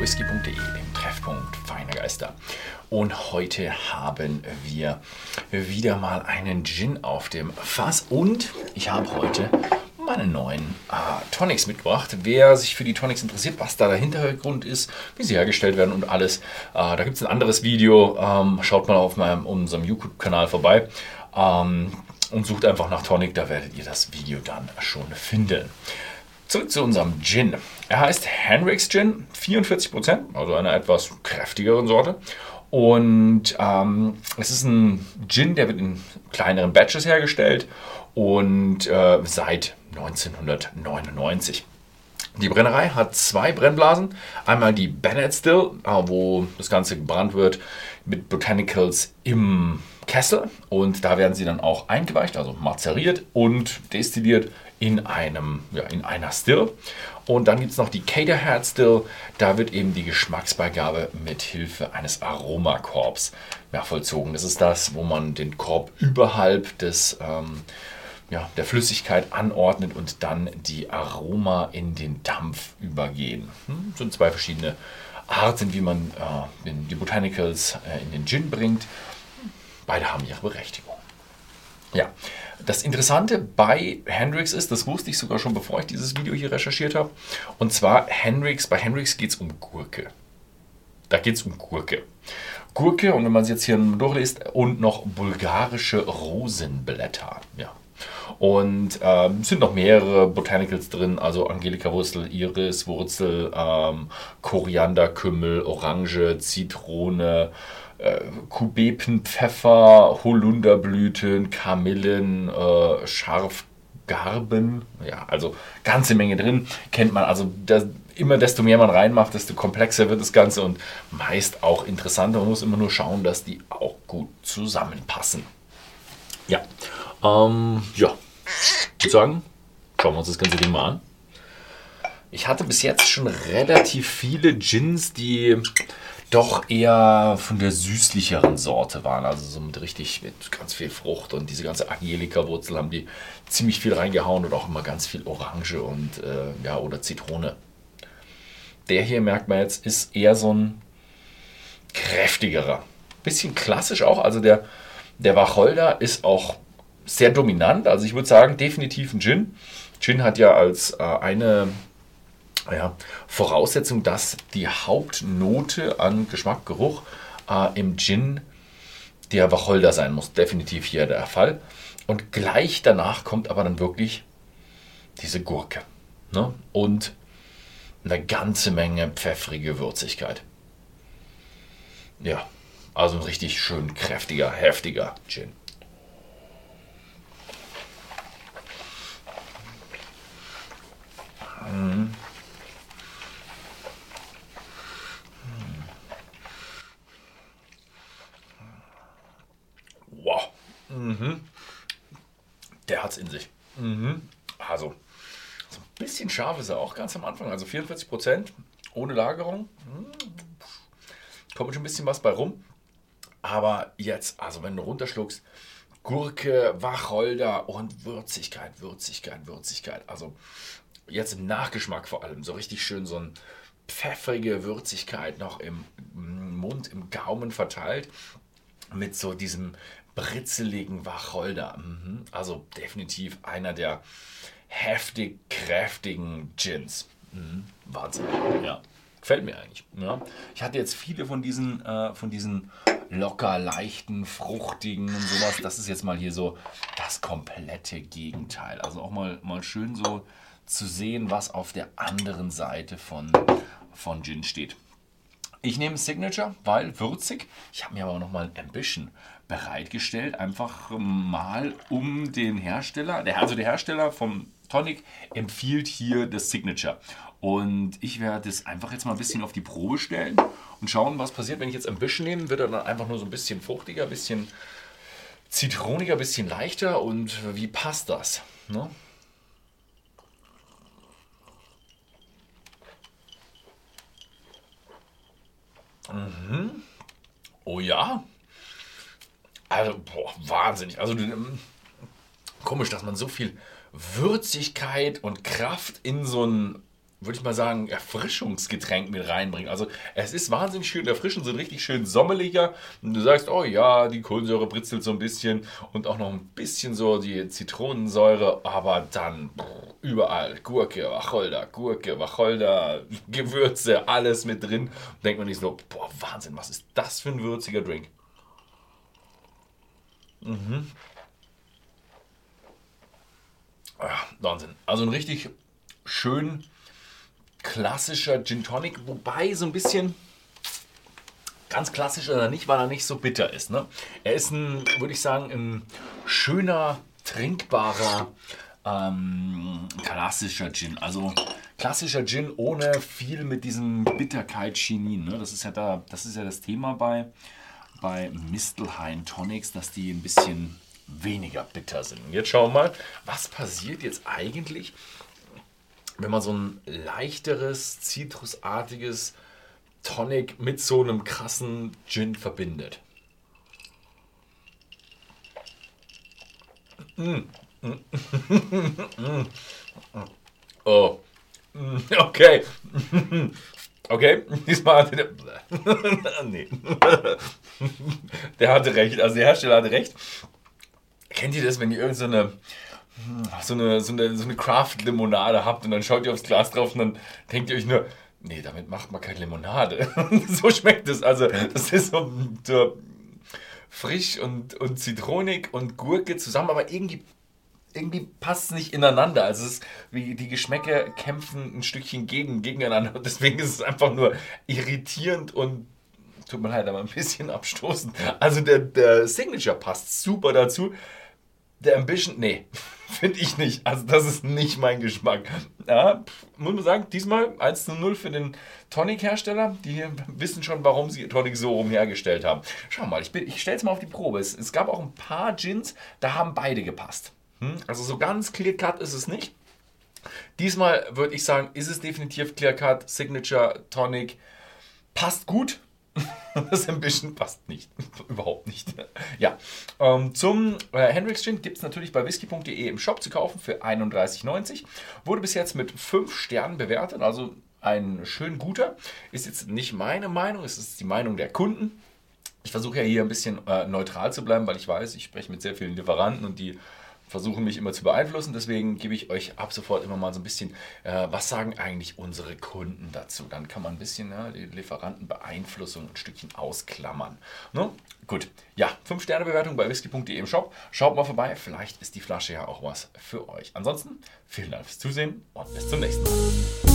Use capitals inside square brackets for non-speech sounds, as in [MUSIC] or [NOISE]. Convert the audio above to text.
whisky.de, dem Treffpunkt feiner Geister. Und heute haben wir wieder mal einen Gin auf dem Fass und ich habe heute meine neuen äh, Tonics mitgebracht. Wer sich für die Tonics interessiert, was da der Hintergrund ist, wie sie hergestellt werden und alles, äh, da gibt es ein anderes Video. Ähm, schaut mal auf meinem, unserem YouTube-Kanal vorbei ähm, und sucht einfach nach Tonic, da werdet ihr das Video dann schon finden. Zurück zu unserem Gin. Er heißt Henrik's Gin, 44%, also einer etwas kräftigeren Sorte. Und ähm, es ist ein Gin, der wird in kleineren Batches hergestellt und äh, seit 1999. Die Brennerei hat zwei Brennblasen. Einmal die Bennett Still, äh, wo das Ganze gebrannt wird mit Botanicals im Kessel. Und da werden sie dann auch eingeweicht, also mazeriert und destilliert in, einem, ja, in einer Still. Und dann gibt es noch die Caterhead Still. Da wird eben die Geschmacksbeigabe mit Hilfe eines Aromakorbs ja, vollzogen. Das ist das, wo man den Korb überhalb des, ähm, ja, der Flüssigkeit anordnet und dann die Aroma in den Dampf übergehen. Hm? Das sind zwei verschiedene Arten, wie man äh, die Botanicals äh, in den Gin bringt. Beide haben ihre Berechtigung. Ja, das Interessante bei Hendrix ist, das wusste ich sogar schon, bevor ich dieses Video hier recherchiert habe, und zwar Hendrix, bei Hendrix geht es um Gurke. Da geht es um Gurke. Gurke, und wenn man es jetzt hier durchliest, und noch bulgarische Rosenblätter. Ja. Und ähm, sind noch mehrere Botanicals drin, also Angelika-Wurzel, Iris-Wurzel, ähm, Korianderkümmel, Orange, Zitrone, äh, Kubepenpfeffer, Holunderblüten, Kamillen, äh, Scharfgarben. Ja, also ganze Menge drin. Kennt man. Also das, immer desto mehr man reinmacht, desto komplexer wird das Ganze und meist auch interessanter. Man muss immer nur schauen, dass die auch gut zusammenpassen. Ja, ähm, ja. Ich würde sagen, schauen wir uns das ganze Ding mal an. Ich hatte bis jetzt schon relativ viele Gins, die doch eher von der süßlicheren Sorte waren. Also so mit richtig, mit ganz viel Frucht und diese ganze Angelika-Wurzel haben die ziemlich viel reingehauen und auch immer ganz viel Orange und äh, ja, oder Zitrone. Der hier, merkt man jetzt, ist eher so ein kräftigerer. Bisschen klassisch auch, also der, der Wacholder ist auch sehr dominant. Also ich würde sagen, definitiv ein Gin. Gin hat ja als äh, eine ja, Voraussetzung, dass die Hauptnote an Geschmack, Geruch äh, im Gin der Wacholder sein muss. Definitiv hier der Fall. Und gleich danach kommt aber dann wirklich diese Gurke. Ne? Und eine ganze Menge pfeffrige Würzigkeit. Ja, also ein richtig schön kräftiger, heftiger Gin. Mhm. Wow. Mhm. Der hat's in sich. Mhm. Also, so ein bisschen scharf ist er auch ganz am Anfang. Also 44 Prozent ohne Lagerung. Mhm. Kommt schon ein bisschen was bei rum. Aber jetzt, also wenn du runterschluckst, Gurke, Wacholder und Würzigkeit, Würzigkeit, Würzigkeit. Also jetzt im Nachgeschmack vor allem so richtig schön so eine pfeffrige Würzigkeit noch im Mund, im Gaumen verteilt mit so diesem britzeligen Wacholder. Mhm. Also definitiv einer der heftig kräftigen Gins. Mhm. Wahnsinn. Ja. Gefällt mir eigentlich. Ja. Ich hatte jetzt viele von diesen, äh, von diesen locker, leichten, fruchtigen und sowas. Das ist jetzt mal hier so das komplette Gegenteil. Also auch mal, mal schön so zu sehen, was auf der anderen Seite von, von Gin steht. Ich nehme Signature, weil würzig. Ich habe mir aber noch mal Ambition bereitgestellt, einfach mal um den Hersteller, der, also der Hersteller vom Tonic empfiehlt hier das Signature. Und ich werde es einfach jetzt mal ein bisschen auf die Probe stellen und schauen, was passiert, wenn ich jetzt Ambition nehme. Wird er dann einfach nur so ein bisschen fruchtiger, ein bisschen zitroniger, ein bisschen leichter und wie passt das? Ne? Mhm. Oh ja. Also, boah, wahnsinnig. Also, ähm, komisch, dass man so viel Würzigkeit und Kraft in so ein würde ich mal sagen, Erfrischungsgetränk mit reinbringen. Also es ist wahnsinnig schön erfrischend, ein richtig schön sommeliger. Und du sagst, oh ja, die Kohlensäure britzelt so ein bisschen und auch noch ein bisschen so die Zitronensäure, aber dann überall Gurke, Wacholder, Gurke, Wacholder, Gewürze, alles mit drin. Und denkt man nicht so, boah, Wahnsinn, was ist das für ein würziger Drink? Mhm. Ah, Wahnsinn. Also ein richtig schön klassischer Gin Tonic, wobei so ein bisschen ganz klassisch oder nicht, weil er nicht so bitter ist. Ne? Er ist ein, würde ich sagen, ein schöner, trinkbarer, ähm, klassischer Gin. Also klassischer Gin ohne viel mit diesem Bitterkeit Chinin. Ne? Das ist ja da, das ist ja das Thema bei, bei Mistelhain Tonics, dass die ein bisschen weniger bitter sind. Jetzt schauen wir mal, was passiert jetzt eigentlich, wenn man so ein leichteres, zitrusartiges Tonic mit so einem krassen Gin verbindet. Mm. oh. Okay. Okay, diesmal hatte der. nee. Der hatte recht. Also der Hersteller hatte recht. Kennt ihr das, wenn ihr irgendeine so so eine, so eine, so eine Craft-Limonade habt und dann schaut ihr aufs Glas drauf und dann denkt ihr euch nur, nee, damit macht man keine Limonade. [LAUGHS] so schmeckt es. Also, das ist so, so frisch und, und zitronig und Gurke zusammen, aber irgendwie, irgendwie passt es nicht ineinander. Also, es ist wie die Geschmäcker kämpfen ein Stückchen gegen, gegeneinander. [LAUGHS] Deswegen ist es einfach nur irritierend und tut mir leid, aber ein bisschen abstoßend. Also, der, der Signature passt super dazu. Der Ambition, nee, [LAUGHS] finde ich nicht. Also das ist nicht mein Geschmack. Ja, muss man sagen, diesmal 1 zu 0 für den Tonic-Hersteller. Die wissen schon, warum sie Tonic so rum hergestellt haben. Schau mal, ich, ich stelle es mal auf die Probe. Es, es, gab auch ein paar Gins, da haben beide gepasst. Hm? Also so ganz clear-cut ist es nicht. Diesmal würde ich sagen, ist es definitiv clear-cut, Signature, Tonic. Passt gut, [LAUGHS] das Ambition passt nicht. [LAUGHS] Überhaupt nicht. Ja. Ähm, zum äh, Hendrix Gin gibt es natürlich bei whisky.de im Shop zu kaufen für 31,90. Wurde bis jetzt mit 5 Sternen bewertet, also ein schön guter. Ist jetzt nicht meine Meinung, es ist die Meinung der Kunden. Ich versuche ja hier ein bisschen äh, neutral zu bleiben, weil ich weiß, ich spreche mit sehr vielen Lieferanten und die versuchen mich immer zu beeinflussen. Deswegen gebe ich euch ab sofort immer mal so ein bisschen, äh, was sagen eigentlich unsere Kunden dazu? Dann kann man ein bisschen ja, die Lieferantenbeeinflussung ein Stückchen ausklammern. Ne? Gut, ja, 5-Sterne-Bewertung bei whisky.de im Shop. Schaut mal vorbei, vielleicht ist die Flasche ja auch was für euch. Ansonsten vielen Dank fürs Zusehen und bis zum nächsten Mal.